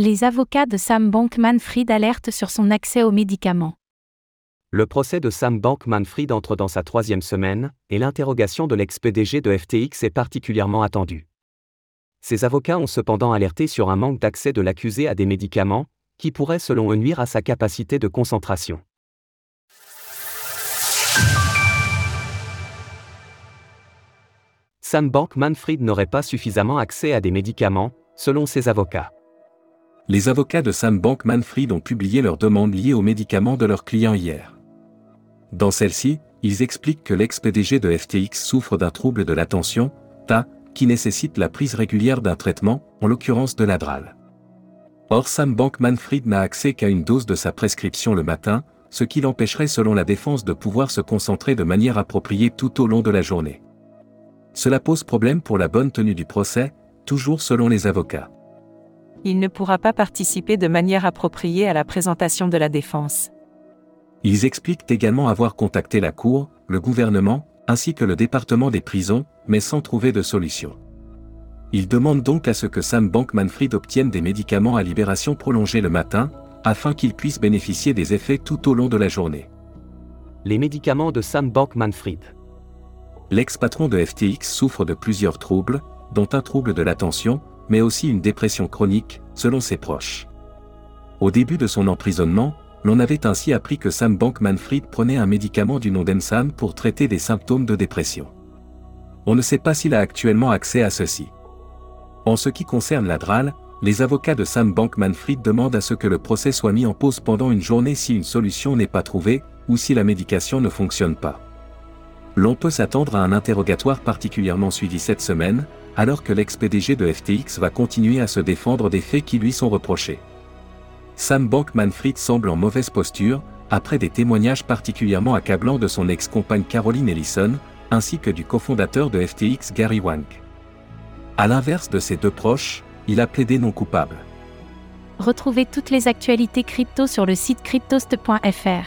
Les avocats de Sam Bankman-Fried alertent sur son accès aux médicaments. Le procès de Sam Bankman-Fried entre dans sa troisième semaine, et l'interrogation de l'ex-PDG de FTX est particulièrement attendue. Ses avocats ont cependant alerté sur un manque d'accès de l'accusé à des médicaments, qui pourrait selon eux nuire à sa capacité de concentration. Sam Bankman-Fried n'aurait pas suffisamment accès à des médicaments, selon ses avocats. Les avocats de Sam Bankman-Fried ont publié leurs demandes liées aux médicaments de leurs clients hier. Dans celle-ci, ils expliquent que l'ex-PDG de FTX souffre d'un trouble de l'attention, TA, qui nécessite la prise régulière d'un traitement, en l'occurrence de l'adral. Or Sam Bankman-Fried n'a accès qu'à une dose de sa prescription le matin, ce qui l'empêcherait selon la défense de pouvoir se concentrer de manière appropriée tout au long de la journée. Cela pose problème pour la bonne tenue du procès, toujours selon les avocats. Il ne pourra pas participer de manière appropriée à la présentation de la défense. Ils expliquent également avoir contacté la Cour, le gouvernement, ainsi que le département des prisons, mais sans trouver de solution. Ils demandent donc à ce que Sam Bankman-Fried obtienne des médicaments à libération prolongée le matin, afin qu'il puisse bénéficier des effets tout au long de la journée. Les médicaments de Sam Bankman-Fried l'ex-patron de FTX souffre de plusieurs troubles, dont un trouble de l'attention, mais aussi une dépression chronique, selon ses proches. Au début de son emprisonnement, l'on avait ainsi appris que Sam Bankman-Fried prenait un médicament du nom d'Ensam pour traiter des symptômes de dépression. On ne sait pas s'il a actuellement accès à ceci. En ce qui concerne l'Adral, les avocats de Sam Bankman-Fried demandent à ce que le procès soit mis en pause pendant une journée si une solution n'est pas trouvée, ou si la médication ne fonctionne pas l'on peut s'attendre à un interrogatoire particulièrement suivi cette semaine, alors que l'ex-PDG de FTX va continuer à se défendre des faits qui lui sont reprochés. Sam Bankman-Fried semble en mauvaise posture, après des témoignages particulièrement accablants de son ex-compagne Caroline Ellison, ainsi que du cofondateur de FTX Gary Wang. A l'inverse de ses deux proches, il a plaidé non coupable. Retrouvez toutes les actualités crypto sur le site cryptost.fr.